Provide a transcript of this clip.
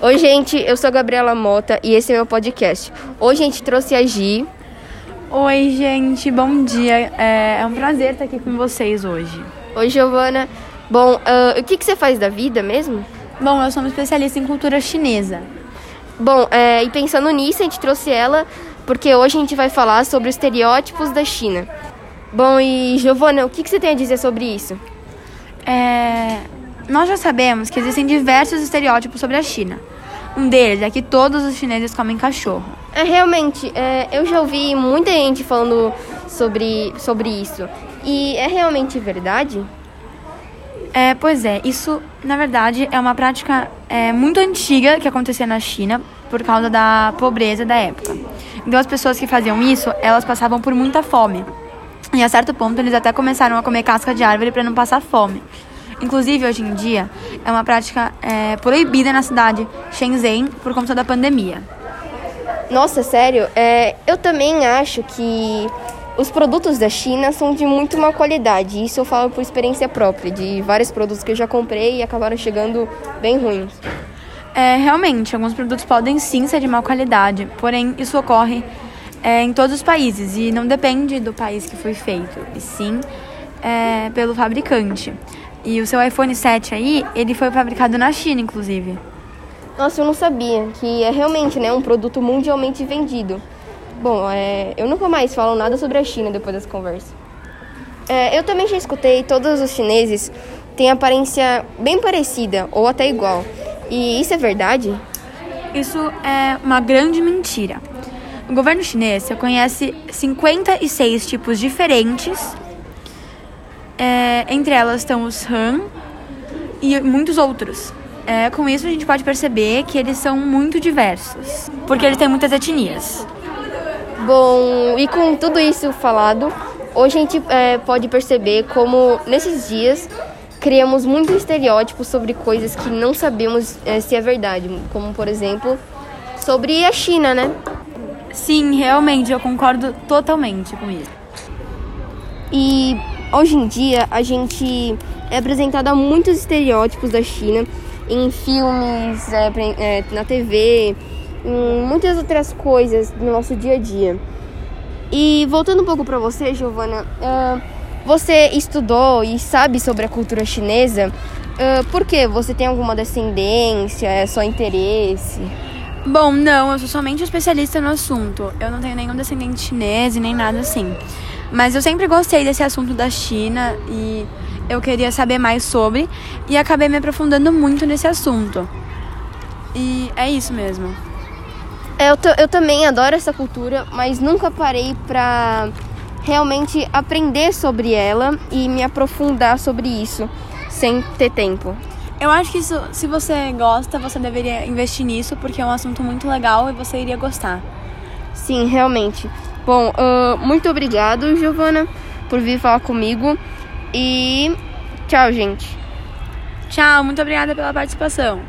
Oi, gente, eu sou a Gabriela Mota e esse é meu podcast. Hoje a gente trouxe a Gi. Oi, gente, bom dia. É, é um prazer estar aqui com vocês hoje. Oi, Giovana. Bom, uh, o que, que você faz da vida mesmo? Bom, eu sou uma especialista em cultura chinesa. Bom, é, e pensando nisso, a gente trouxe ela porque hoje a gente vai falar sobre os estereótipos da China. Bom, e Giovana, o que, que você tem a dizer sobre isso? É, nós já sabemos que existem diversos estereótipos sobre a China. Um deles é que todos os chineses comem cachorro. É, realmente, é, eu já ouvi muita gente falando sobre, sobre isso. E é realmente verdade? É, pois é, isso na verdade é uma prática é, muito antiga que acontecia na China por causa da pobreza da época. Então as pessoas que faziam isso, elas passavam por muita fome. E a certo ponto eles até começaram a comer casca de árvore para não passar fome. Inclusive, hoje em dia, é uma prática é, proibida na cidade Shenzhen por conta da pandemia. Nossa, sério? É, eu também acho que os produtos da China são de muito má qualidade. Isso eu falo por experiência própria, de vários produtos que eu já comprei e acabaram chegando bem ruins. É, realmente, alguns produtos podem sim ser de má qualidade, porém isso ocorre é, em todos os países e não depende do país que foi feito, e sim é, pelo fabricante. E o seu iPhone 7 aí, ele foi fabricado na China, inclusive. Nossa, eu não sabia que é realmente né, um produto mundialmente vendido. Bom, é, eu nunca mais falo nada sobre a China depois dessa conversa. É, eu também já escutei todos os chineses têm aparência bem parecida ou até igual. E isso é verdade? Isso é uma grande mentira. O governo chinês conhece 56 tipos diferentes é, entre elas estão os Han e muitos outros. É, com isso a gente pode perceber que eles são muito diversos, porque eles têm muitas etnias. Bom, e com tudo isso falado, hoje a gente é, pode perceber como nesses dias criamos muitos estereótipos sobre coisas que não sabemos é, se é verdade, como por exemplo sobre a China, né? Sim, realmente, eu concordo totalmente com isso. E Hoje em dia, a gente é apresentado a muitos estereótipos da China em filmes, é, é, na TV, em muitas outras coisas no nosso dia a dia. E voltando um pouco para você, Giovana, uh, você estudou e sabe sobre a cultura chinesa. Uh, por quê? Você tem alguma descendência? É só interesse? Bom, não, eu sou somente especialista no assunto. Eu não tenho nenhum descendente chinês e nem nada assim. Mas eu sempre gostei desse assunto da China e eu queria saber mais sobre e acabei me aprofundando muito nesse assunto. E é isso mesmo. Eu, eu também adoro essa cultura, mas nunca parei pra realmente aprender sobre ela e me aprofundar sobre isso sem ter tempo. Eu acho que isso, se você gosta, você deveria investir nisso porque é um assunto muito legal e você iria gostar. Sim, realmente. Bom, uh, muito obrigado, Giovana, por vir falar comigo. E tchau, gente. Tchau, muito obrigada pela participação.